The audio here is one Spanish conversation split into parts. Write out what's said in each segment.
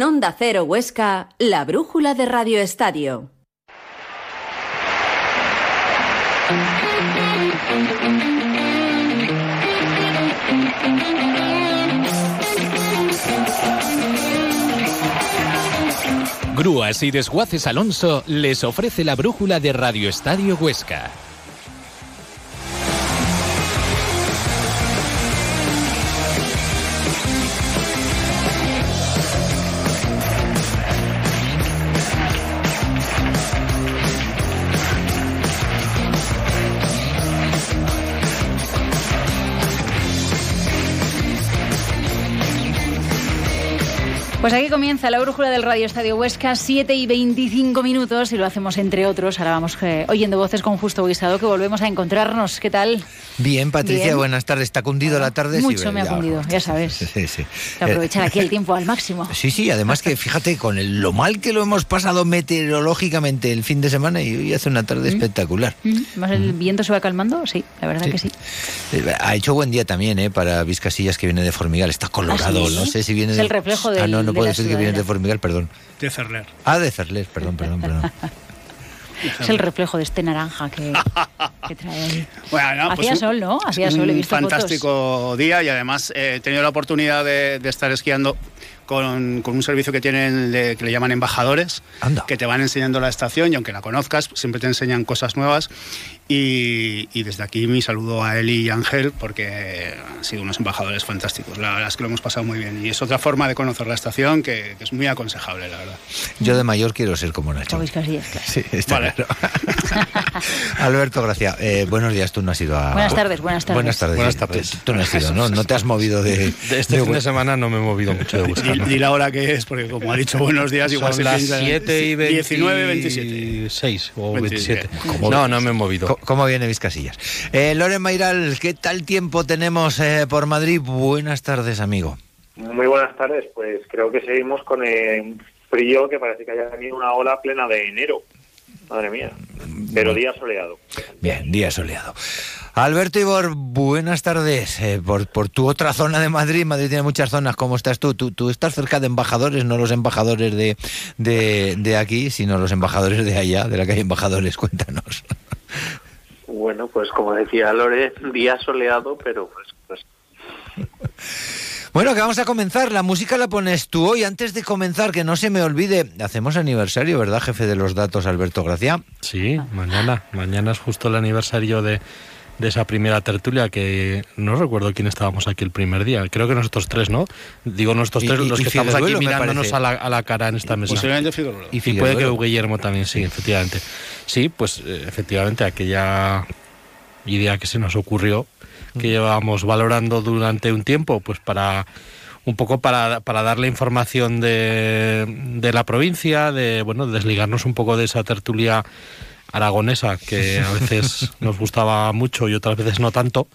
Onda Cero Huesca, la brújula de Radio Estadio. Grúas y Desguaces Alonso les ofrece la brújula de Radio Estadio Huesca. Pues aquí comienza la brújula del Radio Estadio Huesca, 7 y 25 minutos, y lo hacemos entre otros. Ahora vamos eh, oyendo voces con Justo Guisado, que volvemos a encontrarnos. ¿Qué tal? Bien, Patricia, Bien. buenas tardes. ¿Está cundido la tarde? Mucho Sí, me ha ya. cundido, ya sabes. Sí, sí. Aprovechar aquí el tiempo al máximo. Sí, sí, además que fíjate con el- lo mal que lo hemos pasado meteorológicamente el fin de semana y hoy hace una tarde espectacular. Mm, ¿Más el viento se va calmando? Sí, la verdad Sí. que sí. Eh, Ha hecho buen día también, ¿eh? Para Vizcasillas que viene de Formigal. Está colorado, ¿Ah, sí? no sé si viene Es de... el reflejo Ah, del- no, no de puede la ser que viene de. Formigal, perdón. De Cerler. Ah, de Cerles, perdón, perdón, perdón. Es el reflejo de este naranja que, que trae ahí. Bueno, no, Hacía un- sol, ¿no? Hacía sol, he un visto fotos. fantástico día y además eh, he tenido la oportunidad de, de estar esquiando con, con un servicio que tienen de- que le llaman embajadores, Anda. que te van enseñando la estación y aunque la conozcas, siempre te enseñan cosas nuevas. Y, y desde aquí mi saludo a Eli y Ángel porque han sido unos embajadores fantásticos. La verdad es que lo hemos pasado muy bien y es otra forma de conocer la estación que, que es muy aconsejable, la verdad. Yo de mayor quiero ser como Nacho. Como Vizcasillas, claro. Sí, está Vale. claro. Alberto, gracias. Eh, buenos días, tú no has ido a... Buenas tardes, buenas tardes. Buenas tardes. Buenas tardes. Tú no has ido, ¿no? No te has movido de... De este de- fin de semana no me he movido mucho de Huesca. Di, ¿no? di la hora que es, porque como ha dicho buenos días, igual Son se las piensa- 7 y 19, 27. 26 o 27. 27. No, no me he movido. ¿Cómo viene Vizcasillas? Eh, Loren Mayral, ¿qué tal tiempo tenemos eh, por Madrid? Buenas tardes, amigo. Muy buenas tardes. Pues creo que seguimos con el frío que parece que haya venido una ola plena de enero. Madre mía. Pero día soleado. Bien, día soleado. Alberto Ibor, buenas tardes. Eh, por, por tu otra zona de Madrid, Madrid tiene muchas zonas. ¿Cómo estás tú? Tú, tú estás cerca de embajadores, no los embajadores de, de, de aquí, sino los embajadores de allá, de la calle Embajadores. Cuéntanos. Bueno, pues como decía Lore, día soleado, pero pues, pues Bueno, que vamos a comenzar. La música la pones tú hoy. Antes de comenzar, que no se me olvide, hacemos aniversario, ¿verdad, jefe de los datos, Alberto Gracia? Sí, mañana. Mañana es justo el aniversario de, de esa primera tertulia que no recuerdo quién estábamos aquí el primer día. Creo que nosotros tres, ¿no? Digo nosotros tres, y- los y que estamos aquí mirándonos a la, a la cara en esta mesa. Posiblemente. Y Y puede que. Guillermo también, sí, efectivamente. Sí, pues eh, efectivamente aquella idea que se nos ocurrió, que llevábamos valorando durante un tiempo, pues para un poco para, para darle información de, de la provincia, de bueno, desligarnos un poco de esa tertulia aragonesa que a veces nos gustaba mucho y otras veces no tanto.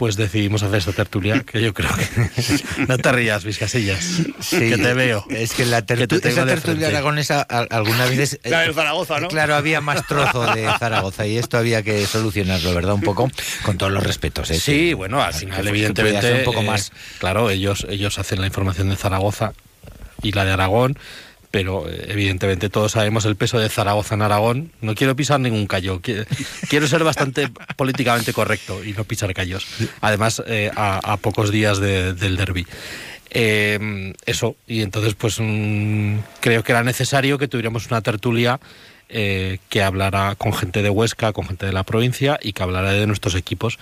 Pues decidimos hacer esta tertulia, que yo creo que... No te rías, Vizcasillas, que te veo. Es que la Que te esa tertulia aragonesa a- algunas veces... La de Zaragoza, ¿no? Claro, había más trozo de Zaragoza y esto había que solucionarlo, ¿verdad? Un poco, con todos los respetos. ¿eh? Sí, Que- bueno, al final, evidentemente. un poco eh, más. claro, ellos, ellos hacen la información de Zaragoza y la de Aragón, pero eh, evidentemente todos sabemos el peso de Zaragoza en Aragón. No quiero pisar ningún callo. qui- Quiero ser bastante políticamente correcto y no pisar callos. Además, eh, a, a pocos días de- del derby. Eh, eso, y entonces, pues mm, creo que era necesario que tuviéramos una tertulia eh, que hablara con gente de Huesca, con gente de la provincia y que hablara de nuestros equipos,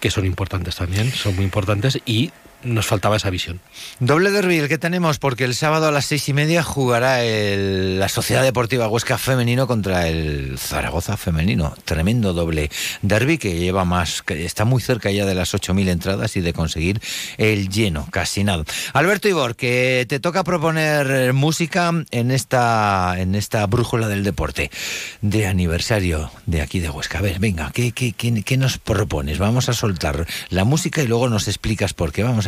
que son importantes también, son muy importantes y nos faltaba esa visión. Doble derby el que tenemos, porque el sábado a las seis y media jugará el- la Sociedad Deportiva Huesca Femenino contra el Zaragoza Femenino. Tremendo doble derby que lleva más, que está muy cerca ya de las 8.000 entradas y de conseguir el lleno, casi nada. Alberto Ibor, que te toca proponer música en esta, en esta brújula del deporte de aniversario de aquí de Huesca. A ver, venga, ¿qué, qué, qué, qué nos propones? Vamos a soltar la música y luego nos explicas por qué. Vamos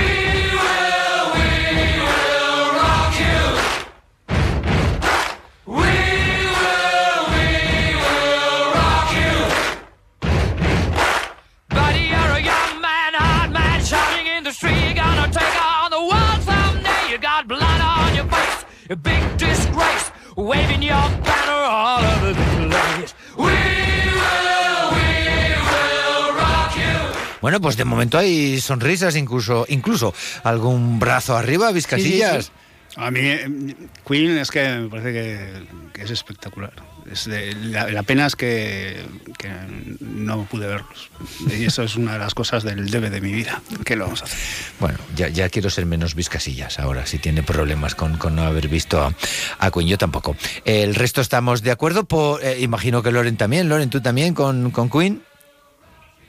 big disgrace, waving your banner all over the place. We will, we will rock you. Bueno, pues de momento hay sonrisas, incluso, incluso algún brazo arriba, Vizcasillas. A mí, eh, Queen es que me parece que, es espectacular. Es la, pena es que, no pude verlos. Y eso es una de las cosas del debe de mi vida. ¿Qué lo vamos a hacer? Bueno, ya, quiero ser menos Vizcasillas ahora, si tiene problemas con, con no haber visto a, a Queen, yo tampoco. El resto estamos de acuerdo, por, eh, imagino que Loren también, Loren, tú también con, con Queen.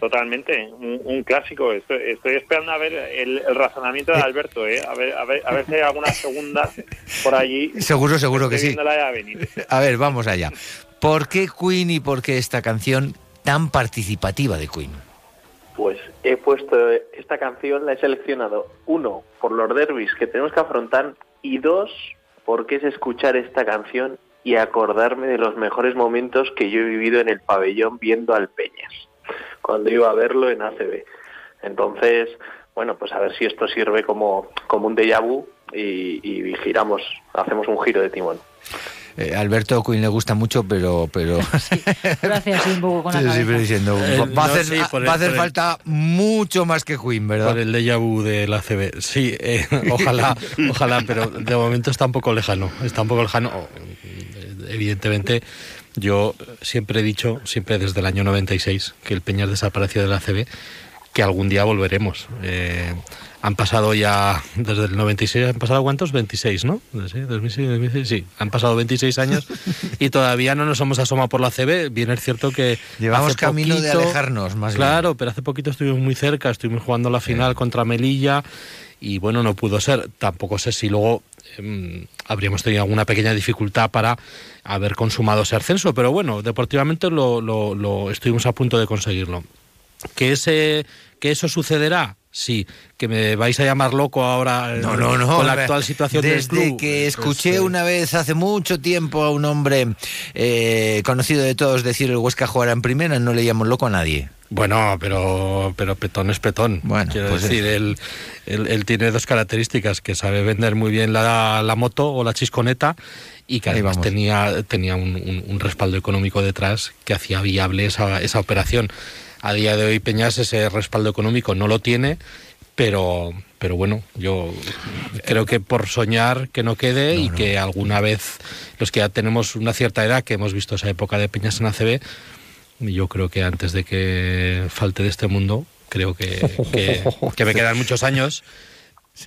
Totalmente, un, un clásico. Estoy, estoy esperando a ver el, el razonamiento de Alberto, ¿eh? A ver, a ver, a ver si hay alguna segunda por allí. Seguro, seguro que sí. A ver, vamos allá. ¿Por qué Queen y por qué esta canción tan participativa de Queen? Pues he puesto esta canción, la he seleccionado, uno, por los derbis que tenemos que afrontar, y dos, porque es escuchar esta canción y acordarme de los mejores momentos que yo he vivido en el pabellón viendo al Peñas, cuando iba a verlo en ACB. Entonces, bueno, pues a ver si esto sirve como, como un déjà vu y, y giramos, hacemos un giro de timón. Eh, Alberto Queen le gusta mucho, pero... pero... Gracias, sí, un poco con la Sí, diciendo, va a no, hacer, el- a hacer el- falta mucho más que Queen, ¿verdad? Por el déjà vu de la CB. Sí, eh, ojalá, ojalá, pero de momento está un poco lejano. Está un poco lejano. Evidentemente, yo siempre he dicho, siempre desde el año 96, que el Peñas desapareció de la CB, que algún día volveremos. Eh, han pasado ya, desde el 96, ¿han pasado cuántos? 26, ¿no? Sí, 2006, 2006, sí, han pasado 26 años y todavía no nos hemos asomado por la CB. Bien es cierto que... Llevamos camino de alejarnos, más bien. Claro, pero hace poquito estuvimos muy cerca, estuvimos jugando la final contra Melilla y bueno, no pudo ser. Tampoco sé si luego em, habríamos tenido alguna pequeña dificultad para haber consumado ese ascenso, pero bueno, deportivamente lo, lo- lo estuvimos a punto de conseguirlo. ¿Que, ese, ¿Que eso sucederá? Sí. ¿Que me vais a llamar loco ahora No, no, no. con la actual situación Desde del club? que escuché una vez hace mucho tiempo a un hombre eh, conocido de todos decir el Huesca jugará en primera, no le llamo loco a nadie. Bueno, pero, pero petón es petón. Bueno, Quiero pues decir, él, él- él tiene dos características, que sabe vender muy bien la, la moto o la chisconeta y que además tenía, tenía un, un- un respaldo económico detrás que hacía viable esa, esa operación. A día de hoy Peñas ese respaldo económico no lo tiene, pero, pero bueno, yo creo que por soñar que no quede y que alguna vez los que ya tenemos una cierta edad, que hemos visto esa época de Peñas en ACB, yo creo que antes de que falte de este mundo, creo que, que, que me quedan muchos años.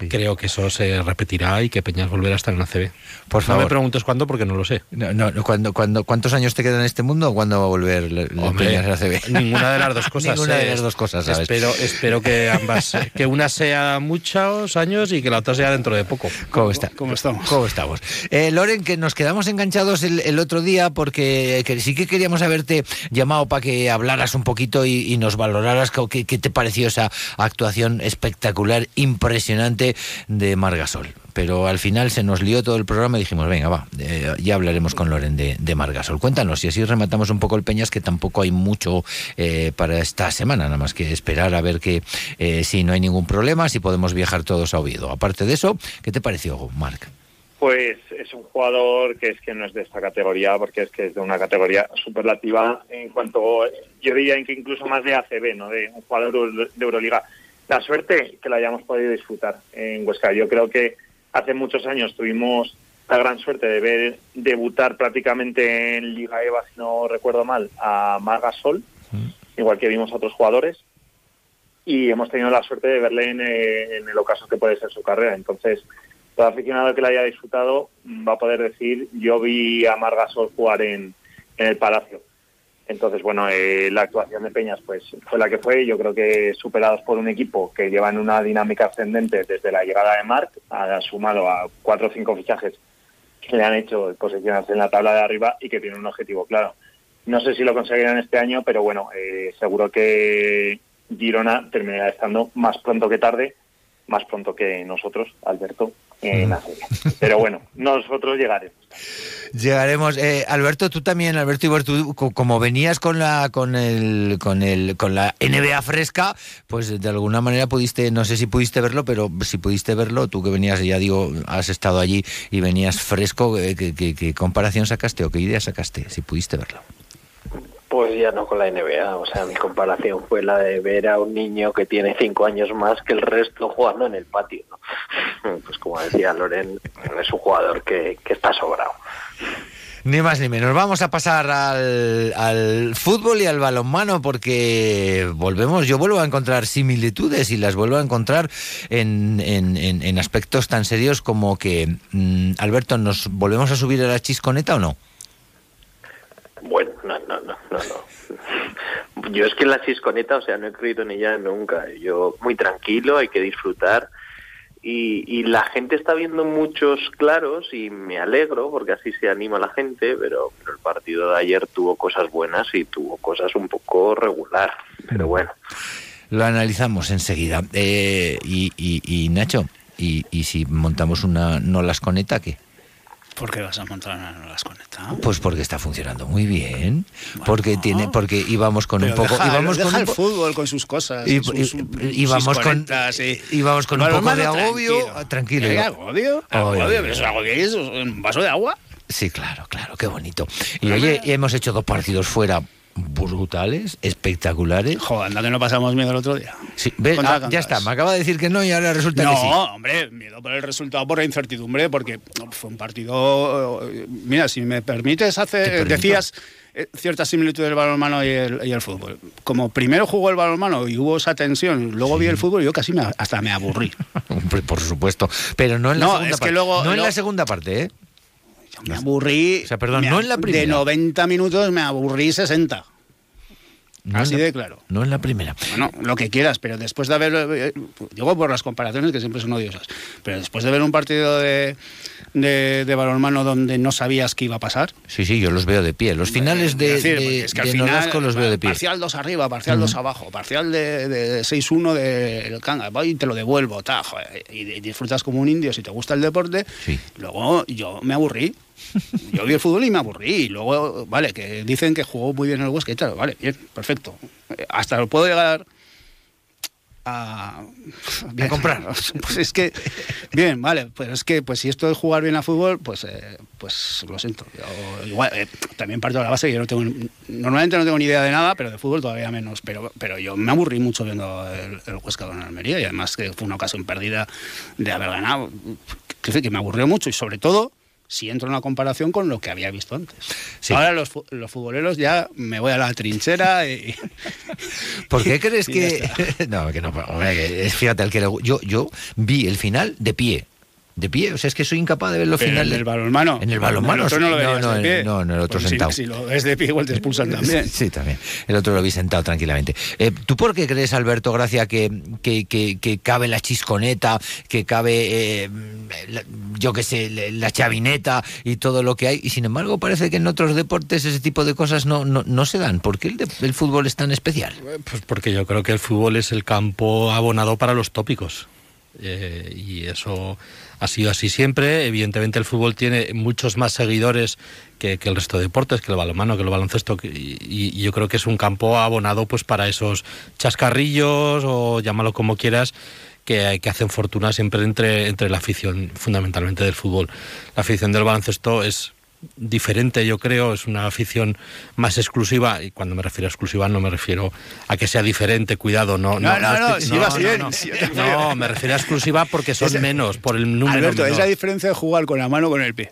Creo que eso se repetirá y que Peñas volverá a estar en ACB. Por No favor. me preguntes cuándo porque no lo sé. No, no, no, ¿cuándo- cuándo- ¿Cuántos años te quedan en este mundo o cuándo va a volver el Hombre, Peñas a la CB? Ninguna de las dos cosas. Ninguna de eh. las dos cosas, ¿sabes? Espero, espero que ambas, que una sea muchos años y que la otra sea dentro de poco. ¿Cómo, está? ¿Cómo estamos? ¿Cómo estamos? Eh, Loren, que nos quedamos enganchados el, el otro día porque que sí que queríamos haberte llamado para que hablaras un poquito y, y nos valoraras qué te pareció esa actuación espectacular, impresionante de Margasol. Pero al final se nos lió todo el programa y dijimos, venga, va, eh, ya hablaremos con Loren de, Margasol. Cuéntanos, y así rematamos un poco el Peñas, que tampoco hay mucho eh, para esta semana, nada más que esperar a ver que eh, si no hay ningún problema, si podemos viajar todos a Oviedo. Aparte de eso, ¿qué te pareció, Marc? Pues es un jugador que es que no es de esta categoría, porque es que es de una categoría superlativa en cuanto, yo diría que incluso más de ACB, ¿no? De un jugador de Euroliga. La suerte que la hayamos podido disfrutar en Huesca. Yo creo que hace muchos años tuvimos la gran suerte de ver debutar prácticamente en Liga EVA, si no recuerdo mal, a Margasol, igual que vimos a otros jugadores, y hemos tenido la suerte de verle en, eh, en el ocaso que puede ser su carrera. Entonces, todo aficionado que la haya disfrutado mm, va a poder decir, yo vi a Margasol jugar en, en el Palacio. Entonces, bueno, eh, la actuación de Peñas pues fue la que fue. Yo creo que superados por un equipo que lleva en una dinámica ascendente desde la llegada de Marc, ha sumado a cuatro o cinco fichajes que le han hecho posicionarse en la tabla de arriba y que tiene un objetivo claro. No sé si lo conseguirán este año, pero bueno, eh, seguro que Girona terminará estando más pronto que tarde más pronto que nosotros, Alberto, en la serie. Pero bueno, nosotros llegaremos. Llegaremos. Eh, Alberto, tú también, Alberto Ibertu, co- como venías con la con el con el con la NBA fresca, pues de alguna manera pudiste, no sé si pudiste verlo, pero si pudiste verlo, tú que venías, ya digo, has estado allí y venías fresco, eh, ¿qué, qué- qué comparación sacaste o qué idea sacaste? Si pudiste verlo. Pues ya no con la NBA, o sea, mi comparación fue la de ver a un niño que tiene cinco años más que el resto jugando en el patio, ¿no? Pues como decía Loren, es un jugador que, que está sobrado. Ni más ni menos. Vamos a pasar al, al fútbol y al balonmano porque volvemos, yo vuelvo a encontrar similitudes y las vuelvo a encontrar en, en- aspectos tan serios como que, mm, Alberto, ¿nos volvemos a subir a la chisconeta o no? Bueno, no, no, no, no, no. Yo es que la chisconeta, o sea, no he creído en ella nunca. Yo muy tranquilo, hay que disfrutar. Y, y la gente está viendo muchos claros y me alegro porque así se anima la gente, pero, pero el partido de ayer tuvo cosas buenas y tuvo cosas un poco regular. Pero bueno, Lo analizamos enseguida. Eh, y, y- y, Nacho, y si montamos una no las coneta, qué? ¿Por qué vas a montar una no las conecta? Pues porque está funcionando muy bien. Porque tiene, porque íbamos con un poco, deja, íbamos deja con el fútbol con sus cosas. Y- sus- y- sus íbamos con- y- íbamos con un poco de agobio, ah, tranquilo. ¿Qué agobio? Agobio, ay, pero eso agobio es un vaso de agua. Sí, claro, claro, qué bonito. Y oye, y hemos hecho dos partidos fuera brutales, espectaculares. Joder, anda que no pasamos miedo el otro día. Sí, ¿ves? Contra Ah, ya está, me acaba de decir que no y ahora resulta no, que sí. hombre, miedo por el resultado, por la incertidumbre, porque no, fue un partido. eh, Mira, si me permites, Te hace, decías eh, cierta similitud del balonmano y el, y el fútbol. Como primero jugó el balonmano y hubo esa tensión, luego vi el fútbol y yo casi me- hasta me aburrí. Hombre, por supuesto, pero no en la No, segunda es que parte. luego- no en la segunda parte, ¿eh? Me aburrí. O sea, perdón, me no en la De primera. 90 minutos me aburrí 60. No Así la- de claro. No en la primera. Bueno, lo que quieras, pero después de haber. eh, Digo por las comparaciones que siempre son odiosas. Pero después de ver un partido de, de, de balonmano donde no sabías qué iba a pasar. Sí, sí, yo los veo de pie. Los finales de, Es decir, de- porque es que al de final, Nolasco los veo de pie. Parcial 2 arriba, parcial 2 abajo, parcial de, de 6-1 del Kanga, voy y te lo devuelvo, ta, joder, y, y disfrutas como un indio si te gusta el deporte. Sí. Luego yo me aburrí. Yo vi el fútbol y me aburrí. Y luego, vale, que dicen que jugó muy bien el Huesca y tal, vale, bien, perfecto. Hasta lo puedo llegar a, bien, comprar. Pues es que, bien, vale, pero es que pues si esto es jugar bien a fútbol, pues eh, pues lo siento. Yo, igual, eh, también parto de la base que yo no tengo, normalmente no tengo ni idea de nada, pero de fútbol todavía menos. Pero, pero yo me aburrí mucho viendo el, el Huesca con Almería y además que fue una ocasión perdida de haber ganado. Que, que me aburrió mucho y sobre todo si entro en una comparación con lo que había visto antes. Sí. Ahora los, los futboleros ya me voy a la trinchera y... ¿Por qué crees que.? no, que no. fíjate, al que le- yo, yo vi el final de pie. De pie, o sea, es que soy incapaz de ver los Pero finales. en el balonmano. En el balonmano, En el otro no lo no, de no, pie. no, en el otro Porque si- sentado. Si, lo ves de pie, igual te expulsan también. Sí, también. El otro lo vi sentado tranquilamente. Eh, ¿Tú por qué crees, Alberto Gracia, que, que, que- que cabe la chisconeta, que cabe, eh, la- yo qué sé, la- la chavineta y todo lo que hay? Y sin embargo, parece que en otros deportes ese tipo de cosas no, no, no se dan. ¿Por qué el, de- el fútbol es tan especial? Pues porque yo creo que el fútbol es el campo abonado para los tópicos. Eh, y eso ha sido así siempre. Evidentemente el fútbol tiene muchos más seguidores que, el resto de deportes, que el balonmano, que el baloncesto. y yo creo que es un campo abonado pues para esos chascarrillos o llámalo como quieras. Que, que hacen fortuna siempre entre, entre la afición fundamentalmente del fútbol. La afición del baloncesto es diferente, yo creo, es una afición más exclusiva, y cuando me refiero a exclusiva no me refiero a que sea diferente, cuidado, no. No, no, no, estoy- No, me refiero a exclusiva porque son Ese- menos, por el número Alberto, menor. es la diferencia de jugar con la mano o con el pie.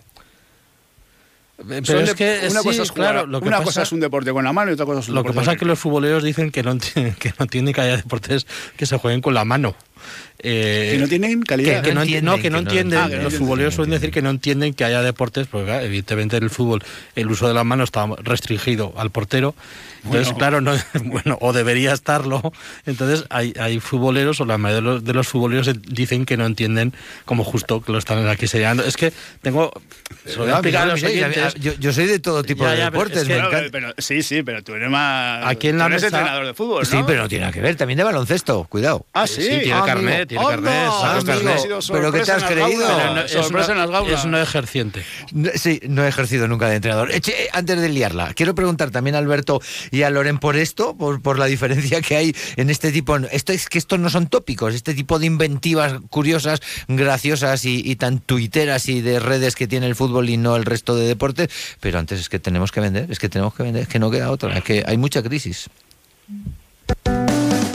Pero Son es que una sí, cosa es jugar, claro, lo que una pasa- cosa es un deporte con la mano y otra cosa es un Lo que pasa es que los futboleros dicen que no, que no entienden que haya deportes que se jueguen con la mano. Eh, Que no tienen calidad. que, que no, enti- entienden, no, que que no no entienden. entienden. Ah, que no los entienden. futboleros suelen decir que no entienden que haya deportes, porque claro, evidentemente en el fútbol el uso de la mano está restringido al portero. Entonces, Bueno. claro, no, bueno, o debería estarlo. Entonces, hay, hay futboleros, o la mayoría de los, de los futboleros dicen que no entienden como justo que lo están aquí señalando. Es que tengo. Se lo voy a Ah, explicar a los oyentes. yo, yo soy de todo tipo Ya, de ya, pero deportes. es que- me encanta. pero, sí, sí, pero tú eres más. Aquí en tú la eres mesa- entrenador de fútbol, ¿no? Sí, pero no tiene nada que ver. También de baloncesto, cuidado. Ah, sí. Sí, tiene Ah, que carnet, tiene carnet, ¡Anda, saca amigo! carnet. ¿Pero qué te has creído? es, no ejerciente. No, Sí, no he ejercido nunca de entrenador. Eche, antes de liarla, quiero preguntar también a Alberto y a Loren por esto, por, por la diferencia que hay en este tipo. Esto es que estos no son tópicos, este tipo de inventivas curiosas, graciosas y, y tan tuiteras y de redes que tiene el fútbol y no el resto de deportes. Pero antes es que tenemos que vender, es que tenemos que vender, es que no queda otra, es que hay mucha crisis.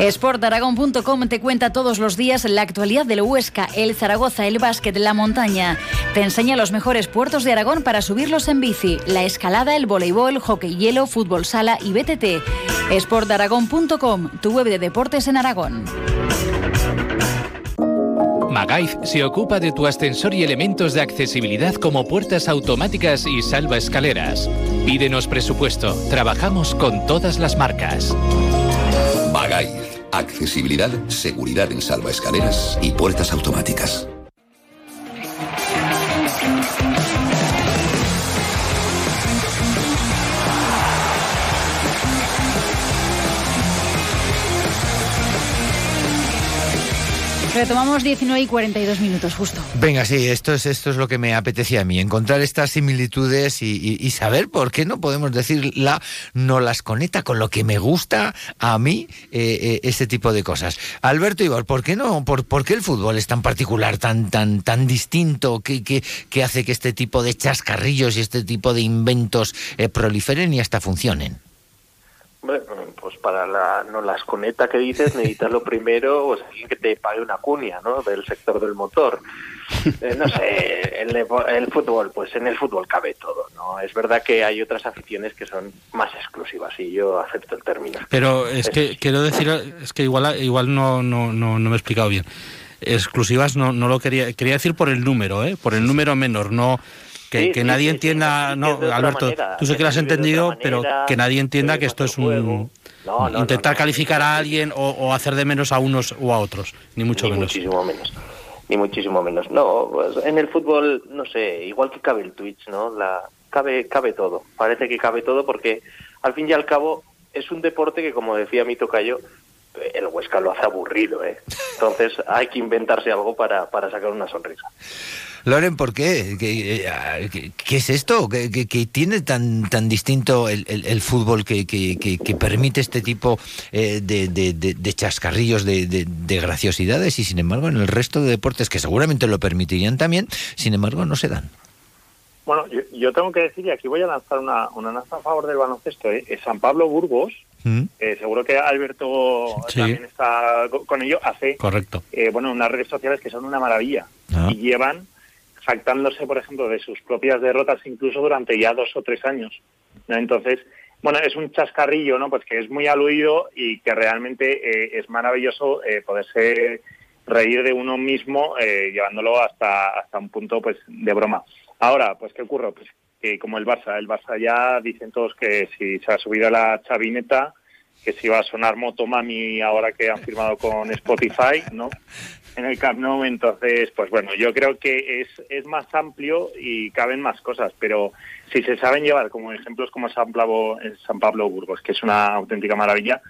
Sportaragón.com te cuenta todos los días la actualidad del Huesca, el Zaragoza, el básquet, la montaña. Te enseña los mejores puertos de Aragón para subirlos en bici, la escalada, el voleibol, hockey hielo, fútbol sala y BTT. Sportaragón.com, tu web de deportes en Aragón. Magaiz se ocupa de tu ascensor y elementos de accesibilidad como puertas automáticas y salva escaleras. Pídenos presupuesto. Trabajamos con todas las marcas. Bagaiz. Accesibilidad, seguridad en salvaescaleras y puertas automáticas. Retomamos 19 y 42 minutos, justo. Venga, sí, esto es, esto es lo que me apetecía a mí, encontrar estas similitudes y, saber por qué no podemos decir la no las conecta con lo que me gusta a mí eh, este tipo de cosas. Alberto Ibar, ¿por qué no? ¿Por, por qué el fútbol es tan particular, tan, tan, tan distinto, que, que, que hace que este tipo de chascarrillos y este tipo de inventos eh, proliferen y hasta funcionen? Hombre, pues para la no las conecta que dices, necesitas lo primero, pues que te pague una cuña, ¿no? Del sector del motor. Eh, no sé, el, el fútbol, pues en el fútbol cabe todo, ¿no? Es verdad que hay otras aficiones que son más exclusivas y yo acepto el término. Pero es que quiero decir, es que igual, igual no, no, no, no me he explicado bien. Exclusivas no, no lo quería, quería decir por el número, ¿eh? por el número menor, no que, Sí, que sí, nadie sí, entienda, no, Alberto, manera, tú sé que lo has entendido, pero que nadie entienda que esto es un juego. No, no, intentar calificar a alguien o, o hacer de menos a unos o a otros, ni mucho ni menos. muchísimo menos. Ni muchísimo menos. No, pues en el fútbol, no sé, igual que cabe el Twitch, ¿no? La, cabe, cabe todo. Parece que cabe todo porque, al fin y al cabo, es un deporte que, como decía mi tocayo, el Huesca lo hace aburrido, ¿eh? Entonces hay que inventarse algo para, para sacar una sonrisa. Loren, ¿por qué? ¿Qué, eh, qué- qué es esto? ¿Qué, tiene tan, tan distinto el, el- el fútbol que, que- que- que permite este tipo eh, de, de- de- de chascarrillos, de, de- de graciosidades y sin embargo en el resto de deportes que seguramente lo permitirían también, sin embargo no se dan? Bueno, yo, yo tengo que decir, y aquí voy a lanzar una, una lanza a favor del baloncesto, ¿eh? San Pablo Burgos, ¿Mm? eh, seguro que Alberto Sí. también está co- con ello, hace Correcto. eh, bueno unas redes sociales que son una maravilla Ah. y llevan jactándose, por ejemplo, de sus propias derrotas incluso durante ya dos o tres años. ¿no? Entonces, bueno, es un chascarrillo, ¿no? Pues que es muy aludido y que realmente eh, es maravilloso eh, poderse reír de uno mismo eh, llevándolo hasta hasta un punto pues de broma. Ahora, pues qué ocurre, pues que como el Barça, el Barça ya dicen todos que si se ha subido a la chavineta, que si va a sonar Motomami ahora que han firmado con Spotify, ¿no? En el Camp entonces, pues bueno, yo creo que es, es más amplio y caben más cosas, pero si se saben llevar como ejemplos como San Pablo, San Pablo Burgos, que es una auténtica maravilla,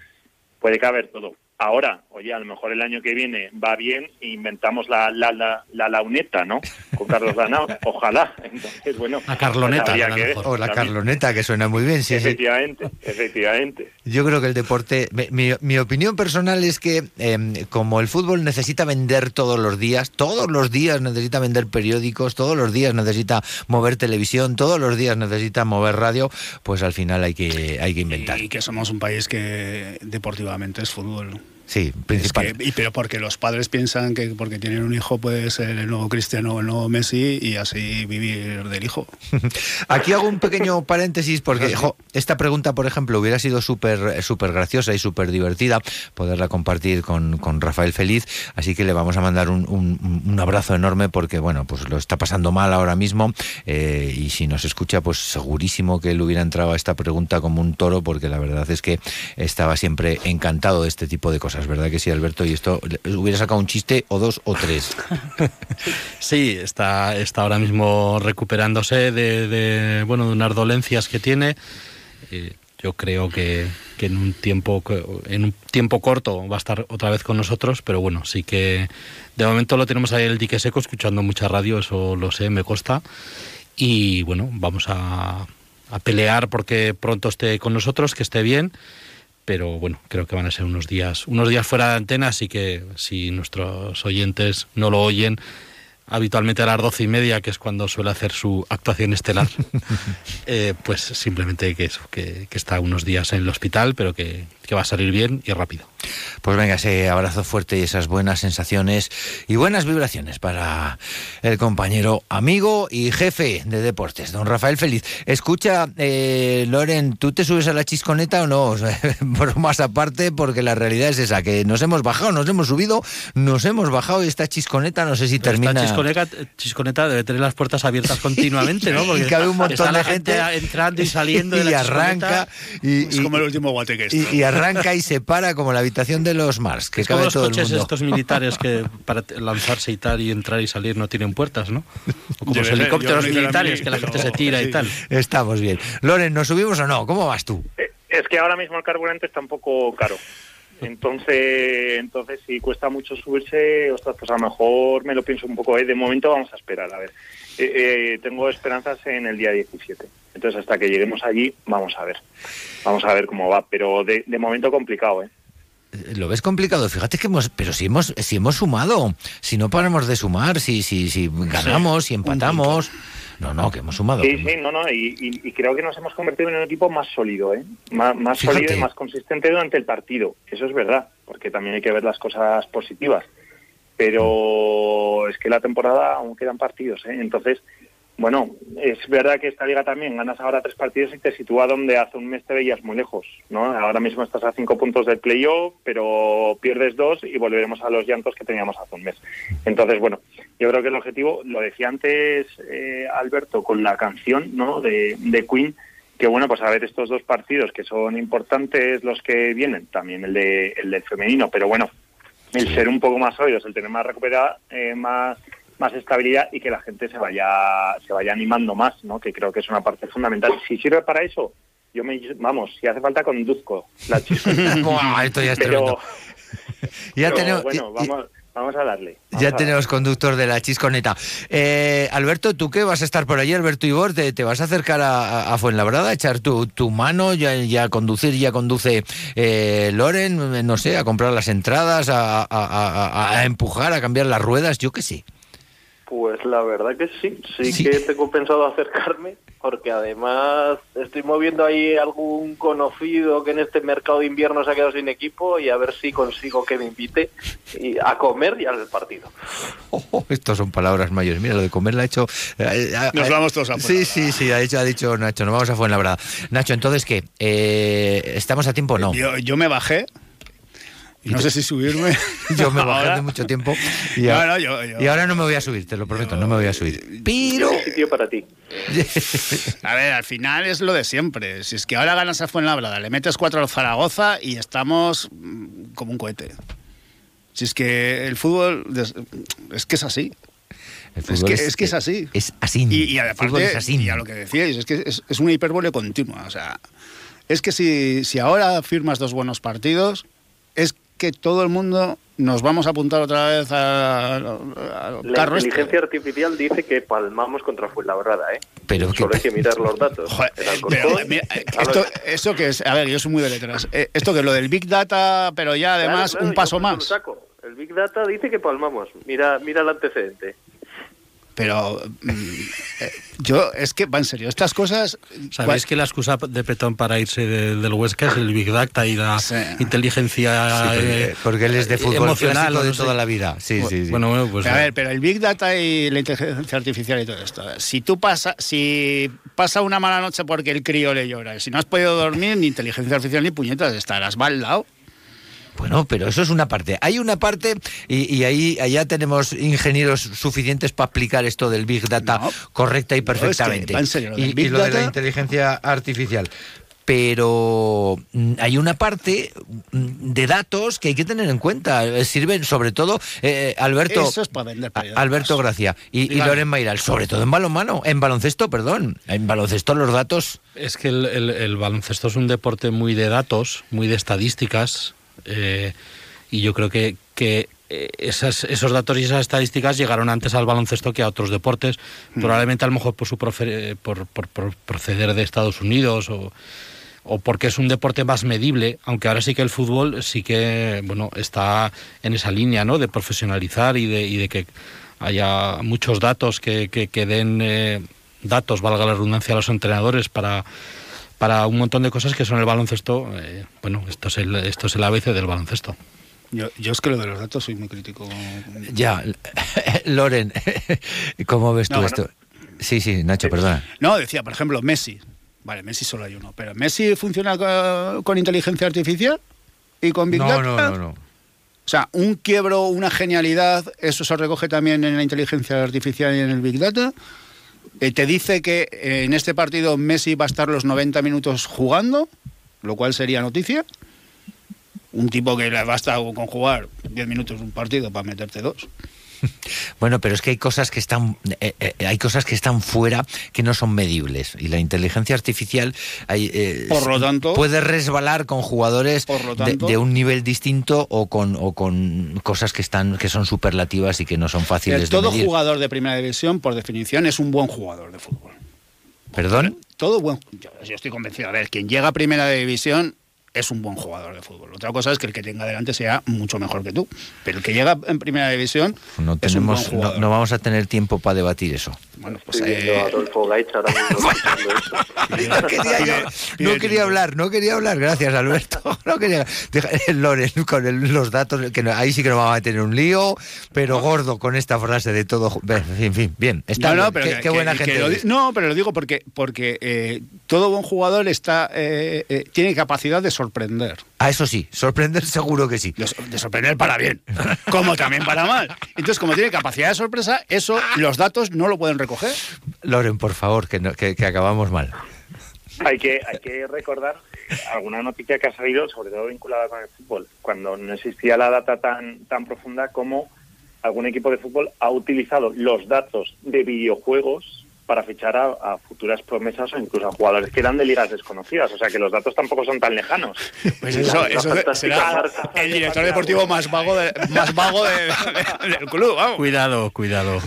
puede caber todo. Ahora, oye, a lo mejor el año que viene va bien e inventamos la, la, la, la launeta, ¿no? Con Carlos Lanao. Ojalá. Entonces, bueno. La Carloneta, a que. O la. Carloneta, que suena muy bien. Sí, sí. Efectivamente, efectivamente. Yo creo que el deporte, mi, mi- mi opinión personal es que eh, como el fútbol necesita vender todos los días, todos los días necesita vender periódicos, todos los días necesita mover televisión, todos los días necesita mover radio, pues al final hay que, hay que inventar. Y que somos un país que deportivamente es fútbol. Sí, Es principal. que- y pero porque los padres piensan que porque tienen un hijo puede ser el nuevo Cristiano o el nuevo Messi y así vivir del hijo. Aquí hago un pequeño paréntesis porque jo, esta pregunta, por ejemplo, hubiera sido súper súper graciosa y súper divertida poderla compartir con, con Rafael Feliz, así que le vamos a mandar un, un- un abrazo enorme porque, bueno, pues lo está pasando mal ahora mismo eh, y si nos escucha, pues segurísimo que él hubiera entrado a esta pregunta como un toro porque la verdad es que estaba siempre encantado de este tipo de cosas, ¿verdad que sí, Alberto? Y esto hubiera sacado un chiste o dos o tres. Sí, está, está ahora mismo recuperándose de, de, bueno, de unas dolencias que tiene. Eh, yo creo que, que en un tiempo en un tiempo corto va a estar otra vez con nosotros, pero bueno, sí que de momento lo tenemos ahí el dique seco escuchando mucha radio, eso lo sé, me consta. Y bueno, vamos a, a pelear porque pronto esté con nosotros, que esté bien. Pero bueno, creo que van a ser unos días, unos días fuera de antena, así que si nuestros oyentes no lo oyen, habitualmente a las doce y media, que es cuando suele hacer su actuación estelar, eh, pues simplemente que eso, que, que está unos días en el hospital, pero que, que va a salir bien y rápido. Pues venga, ese abrazo fuerte y esas buenas sensaciones y buenas vibraciones para el compañero, amigo y jefe de deportes, don Rafael Feliz. Escucha, eh, Loren, ¿tú te subes a la chisconeta o no? Bromas aparte, porque la realidad es esa, que nos hemos bajado, nos hemos subido, nos hemos bajado y esta chisconeta no sé si termina... Chisconeta, chisconeta debe tener las puertas abiertas continuamente, ¿no? Y cabe un montón está la de gente entrando y saliendo de y la arranca y, Es y- como el último guateque y- este. y arranca y se para como la habitación de los Mars, que Es como cabe los todo el coches mundo. estos militares que para lanzarse y tal y entrar y salir no tienen puertas, ¿no? O como Yo los helicópteros yo militares mili, que la gente se tira y tal. Estamos bien. Loren, ¿nos subimos o no? ¿Cómo vas tú? Eh, Es que ahora mismo el carburante está un poco caro. Entonces, entonces si cuesta mucho subirse, ostras, pues a lo mejor me lo pienso un poco. ¿eh? De momento vamos a esperar, a ver. Eh, eh, tengo esperanzas en el día 17. Entonces, hasta que lleguemos allí, vamos a ver. Vamos a ver cómo va. Pero de, de momento complicado, ¿eh? Lo ves complicado, fíjate que hemos, pero si hemos, si hemos sumado, si no paramos de sumar, si, si, si ganamos, si empatamos, no, no, que hemos sumado. Sí, sí, no, no, y, y- y creo que nos hemos convertido en un equipo más sólido, ¿eh? Más, más Fíjate. sólido y más consistente durante el partido. Eso es verdad, porque también hay que ver las cosas positivas. Pero es que la temporada aún quedan partidos, ¿eh? Entonces, bueno, es verdad que esta liga también ganas ahora tres partidos y te sitúa donde hace un mes te veías muy lejos, ¿no? Ahora mismo estás a cinco puntos del playoff, pero pierdes dos y volveremos a los llantos que teníamos hace un mes. Entonces, bueno, yo creo que el objetivo, lo decía antes eh, Alberto con la canción, ¿no? De, de Queen, que bueno, pues a ver estos dos partidos que son importantes los que vienen, también el de el del femenino, pero bueno, el ser un poco más sólidos, el tener más recuperada, eh, más más estabilidad y que la gente se vaya se vaya animando más, ¿no? Que creo que es una parte fundamental. Si sirve para eso, yo me vamos, si hace falta conduzco la chispa. Buah, esto ya es pero, tremendo. Ya pero, tenemos, bueno, y- vamos vamos a darle. vamos ya a tenemos conductor de la chisconeta. Eh, Alberto, ¿tú qué vas a estar por allí, Alberto Ibor? ¿Te, te vas a acercar a, a- Fuenlabrada, a echar tu, tu mano, ya, ya a conducir, ya conduce eh, Loren, no sé, a comprar las entradas, a, a- a- a- a empujar, a cambiar las ruedas, yo qué sé. Pues la verdad que sí, sí, Sí. que tengo pensado acercarme, porque además estoy moviendo ahí algún conocido que en este mercado de invierno se ha quedado sin equipo y a ver si consigo que me invite y a comer y al partido. Oh, estos son palabras mayores. Mira, lo de comer la ha hecho. eh, Nos eh, vamos todos a Sí, sí, sí, ha dicho, ha dicho Nacho, nos vamos a Fuenlabrada. Nacho, entonces, ¿qué? Eh, ¿Estamos a tiempo o no? Yo, yo me bajé. Y no sé si subirme. Yo me bajé hace mucho tiempo y, No, ahora, no, yo- yo- y ahora no me voy a subir, te lo prometo, no me voy a subir. Pero... Sitio para ti. A ver, al final es lo de siempre. Si es que ahora ganas a Fuenlabrada, le metes cuatro al Zaragoza y estamos mm, como un cohete. Si es que el fútbol es que es así. Es que, es que es así. Es así. Y, y aparte, es así. y a lo que decíais, es que es, es una hipérbole continua. O sea, es que si, si ahora firmas dos buenos partidos, es que todo el mundo nos vamos a apuntar otra vez a- al La carro este. inteligencia artificial dice que palmamos contra Fuenlabrada, ¿eh? Pero Solo que- hay que mirar los datos. Joder, El Alcorcón, pero, mira, a esto, esto que es, a ver, yo soy muy de letras. Eh, esto que es lo del Big Data, pero ya además claro, un paso más. lo saco. El Big Data dice que palmamos. Mira, mira el antecedente. Pero mm, eh, yo, es que, va en serio, estas cosas... Sabéis que la excusa de Petón para irse de- del Huesca es el Big Data y la Sí. inteligencia Sí, porque, eh, porque él es de fútbol emocional de no sé. toda la vida. Sí, sí, sí. Bueno, bueno, pues a ver, pero el Big Data y la inteligencia artificial y todo esto. Si tú pasa, si pasa una mala noche porque el crío le llora, y si no has podido dormir, ni inteligencia artificial ni puñetas, estarás mal lado. Bueno, pero eso es una parte. Hay una parte, y, y ahí allá tenemos ingenieros suficientes para aplicar esto del Big Data No. correcta y No, es que, perfectamente. va en serio, lo y, del Big y lo de la inteligencia artificial. Pero mm, hay una parte mm, de datos que hay que tener en cuenta. Eh, Sirven sobre todo, eh, Alberto. Eso es para vender. Alberto Gracia y, y. Loren Mairal, sobre todo en balonmano, en baloncesto, perdón. En baloncesto los datos. Es que el, el- el baloncesto es un deporte muy de datos, muy de estadísticas, eh, y yo creo que, que eh, esas, esos datos y esas estadísticas llegaron antes al baloncesto que a otros deportes, probablemente a lo mejor por su profe- por, por- por proceder de Estados Unidos o, o porque es un deporte más medible, aunque ahora sí que el fútbol sí que bueno está en esa línea ¿no? de profesionalizar y de, y de que haya muchos datos que, que, que den eh, datos, valga la redundancia, a los entrenadores para, para un montón de cosas que son el baloncesto. eh, bueno, esto es el, esto es el ABC del baloncesto. Yo, yo es que lo de los datos soy muy crítico. Ya, Loren, ¿cómo ves tú No, esto? Sí, sí, Nacho, perdona. No, decía, por ejemplo, Messi. Vale, Messi solo hay uno, pero Messi funciona con, con inteligencia artificial y con Big No, Data. no, no, no. O sea, un quiebro, una genialidad, eso se recoge también en la inteligencia artificial y en el Big Data. Eh, te dice que eh, en este partido Messi va a estar los 90 minutos jugando, lo cual sería noticia. Un tipo que le basta con jugar 10 minutos un partido para meterte dos. Bueno, pero es que hay cosas que están eh, eh, hay cosas que están fuera que no son medibles y la inteligencia artificial hay, eh, Por lo tanto- puede resbalar con jugadores de- un nivel distinto o con o con cosas que están que son superlativas y que no son fáciles Eh, todo de medir. jugador de primera división, por definición, es un buen jugador de fútbol. Perdón. Todo buen. Yo, yo estoy convencido. A ver, quien llega a primera división es un buen jugador de fútbol. Otra cosa es que el que tenga delante sea mucho mejor que tú. Pero el que llega en primera división No es un buen tenemos no, vamos a tener tiempo para debatir eso. Bueno, pues Estoy eh, a Adolfo. No quería, yo- no quería hablar, no quería hablar, gracias Alberto. No quería. Deja- Loren, con el- los datos, que no- ahí sí que nos vamos a tener un lío, pero gordo con esta frase de todo. En fin, en fin, bien. Está no, pero qué, que- qué que- buena que gente. lo di- eres. no, pero lo digo porque, porque eh, todo buen jugador está eh, eh, tiene capacidad de sorprender. Ah, eso sí, sorprender seguro que sí. De, so- de sorprender para bien, como también para mal. Entonces, como tiene capacidad de sorpresa, eso los datos no lo pueden recoger. Loren, por favor, que, no- que, que acabamos mal. Hay que, hay que recordar alguna noticia que ha salido, sobre todo vinculada con el fútbol, cuando no existía la data tan, tan profunda como algún equipo de fútbol ha utilizado los datos de videojuegos para fichar a, a futuras promesas o incluso a jugadores que eran de ligas desconocidas. O sea que los datos tampoco son tan lejanos. Pues eso, eso será el director deportivo más vago, de- más vago de- de- del club, vamos. Cuidado, cuidado.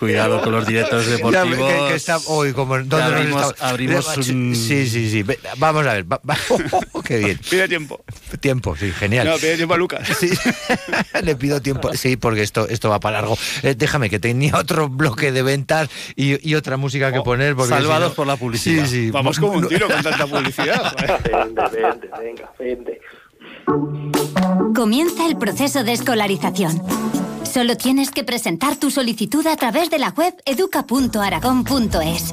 Cuidado con los directores Ya, deportivos. que- que está- uy, como- ¿dónde nos abrimos, está- abrimos un... Sí, sí, sí. Vamos a ver. va- va- qué bien. Pide tiempo. Tiempo, sí, genial. No, pide tiempo a Lucas. Sí, le pido tiempo. Sí, porque esto, esto va para largo. Eh, déjame que tenía otro bloque de ventas y, y otra música que poner. Porque salvados si no- por la publicidad. Sí, sí. Vamos como un tiro con tanta publicidad. joder. Vende, vende, venga, vende. Comienza el proceso de escolarización. Solo tienes que presentar tu solicitud a través de la web educa.aragón.es.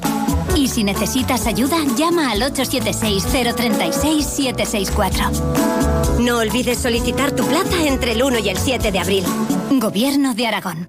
Y si necesitas ayuda, llama al 876-036-764. No olvides solicitar tu plaza entre el 1 y el 7 de abril. Gobierno de Aragón.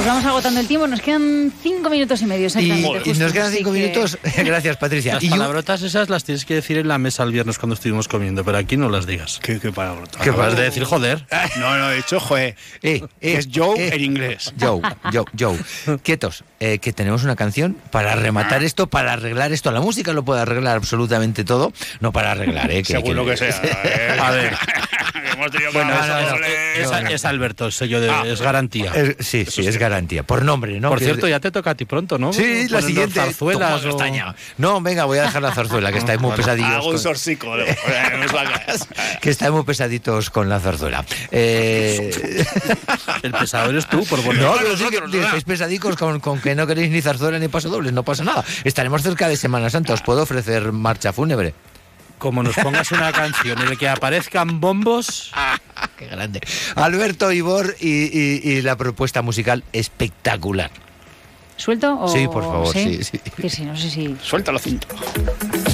Pues vamos agotando el tiempo, nos quedan cinco minutos y medio Y, exactamente. y justo, nos quedan cinco que- minutos. Gracias, Patricia. Las Y palabrotas esas las tienes que decir en la mesa el viernes cuando estuvimos comiendo, pero aquí no las digas. ¿Qué, qué palabrota? ¿Qué vas de decir joder? No, no, he dicho joe. Eh, eh, es Joe eh. en inglés. Joe, Joe, Joe. Quietos, eh, que tenemos una canción para rematar esto, para arreglar esto. La música lo puede arreglar absolutamente todo, no para arreglar, ¿eh? Según lo que sea. ¿eh? A ver. Hemos tenido Bueno, es, es- dobles. es- es Alberto, el sello de, Ah. es garantía. Es- sí, sí, es garantía. Por nombre, ¿no? Por Que- cierto, ya te toca a ti pronto, ¿no? Sí, la siguiente. zarzuelas o-. No, venga, voy a dejar la zarzuela, que estáis muy pesadillos. Hago un sorcico. que estáis muy pesaditos con la zarzuela. Eh... El pesado eres tú, por poner. No, pero sí que estáis pesadicos con, con que no queréis ni zarzuela ni pasodobles, no pasa nada. Estaremos cerca de Semana Santa, os puedo ofrecer marcha fúnebre. Como nos pongas una canción en la que aparezcan bombos, Qué grande. Alberto Ibor y, y- y la propuesta musical espectacular. ¿Suelto? O... Sí, por favor, sí, sí. Que sí, no sé si... Suéltalo, cinto. Cause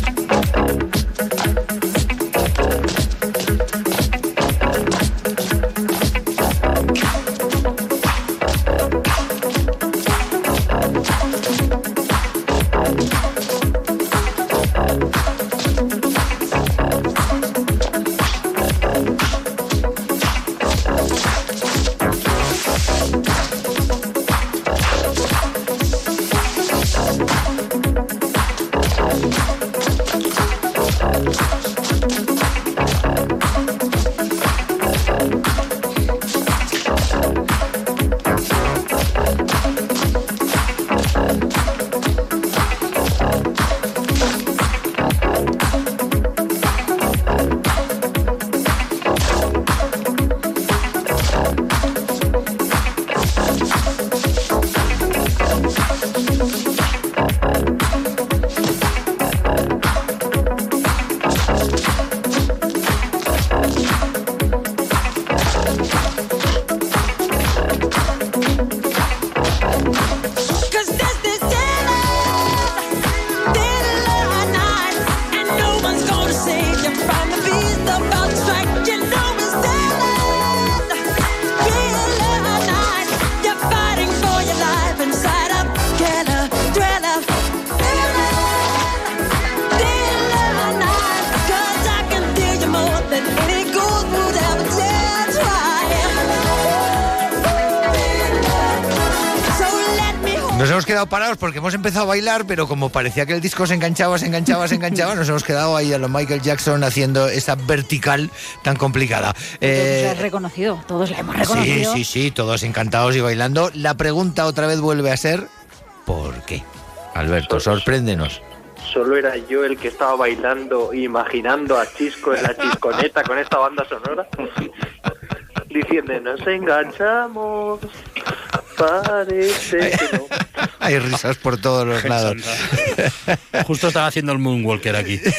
quedado parados porque hemos empezado a bailar, pero como parecía que el disco se enganchaba, se enganchaba, se enganchaba, nos hemos quedado ahí a lo Michael Jackson haciendo esa vertical tan complicada. Todos Eh, la reconocido, todos la hemos sí, reconocido. sí, sí, todos encantados y bailando. La pregunta otra vez vuelve a ser ¿por qué? Alberto, sorpréndenos. Solo era yo el que estaba bailando, imaginando a Chisco en la chisconeta con esta banda sonora, diciendo, nos enganchamos, parece que no. Hay risas por todos los lados. justo estaba haciendo el Moonwalker aquí.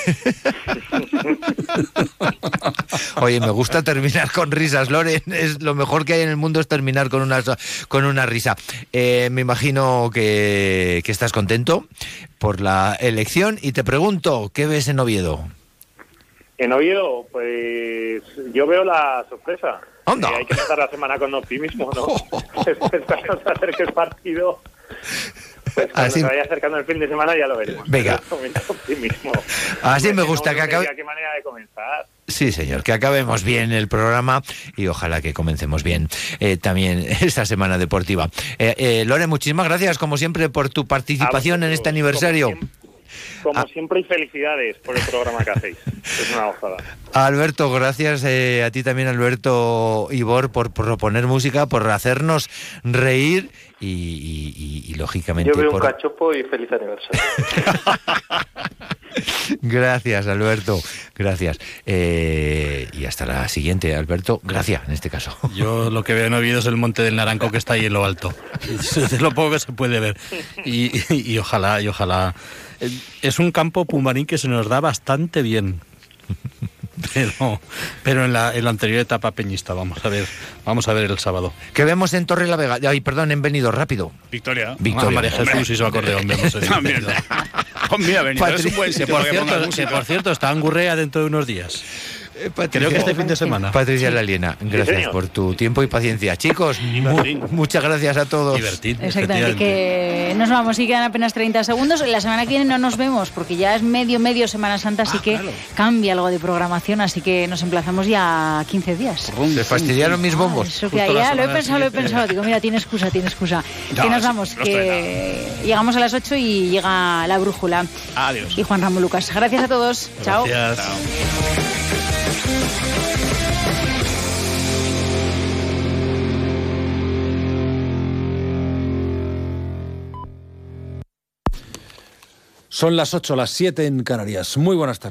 Oye, me gusta terminar con risas, Loren. Es lo mejor que hay en el mundo es terminar con una, con una risa. Eh, me imagino que, que estás contento por la elección y te pregunto, ¿qué ves en Oviedo? En Oviedo, pues yo veo la sorpresa. Anda. Hay que empezar la semana con optimismo, ¿no? Esperamos a hacer que el partido, pues cuando Así- se vaya acercando el fin de semana ya lo veremos. Venga. Optimismo. Así me gusta que acabe- Qué manera de comenzar. Sí, señor, que acabemos bien el programa y ojalá que comencemos bien eh, también esta semana deportiva. Eh, eh, Lore, muchísimas gracias, como siempre, por tu participación en este aniversario. Como Ah. siempre y felicidades por el programa que hacéis. Es una gozada. Alberto, gracias eh, a ti también, Alberto Ibor, por proponer música, por hacernos reír y, y- y- y, lógicamente Yo veo un cachopo y feliz aniversario. Gracias, Alberto, gracias. Eh, y hasta la siguiente, Alberto, gracias en este caso. Yo lo que veo en Oviedo es el monte del Naranco que está ahí en lo alto. Es lo poco que se puede ver. Y, y- y ojalá, y ojalá. Es un campo pumarín que se nos da bastante bien. Pero, pero en la, en la anterior etapa peñista, vamos a ver, vamos a ver el sábado. Que vemos en Torre la Vega, ay, perdón, en Venido, rápido. Victoria. Victoria. Ah, María Jesús y su acordeón. vemos en- mira, Benito, es un buen Que por, cierto, que por cierto, está Angurrea dentro de unos días. Creo que este fin de semana. Patricia Laliena, gracias por tu tiempo y paciencia. Chicos, mu- muchas gracias a todos. Divertir. Exactamente, que nos vamos y quedan apenas 30 segundos. La semana que viene no nos vemos porque ya es medio, medio Semana Santa, así que cambia algo de programación, así que nos emplazamos ya a 15 días. ¿Se fastidiaron mis bombos? Eso que ya lo he pensado, lo he pensado. Digo, mira, tiene excusa, tiene excusa. No, que nos vamos, no que llegamos a las 8 y llega la brújula. Adiós. Y Juan Ramón Lucas. Gracias a todos. Chao. Gracias. Son las 8, las 7 en Canarias. Muy buenas tardes.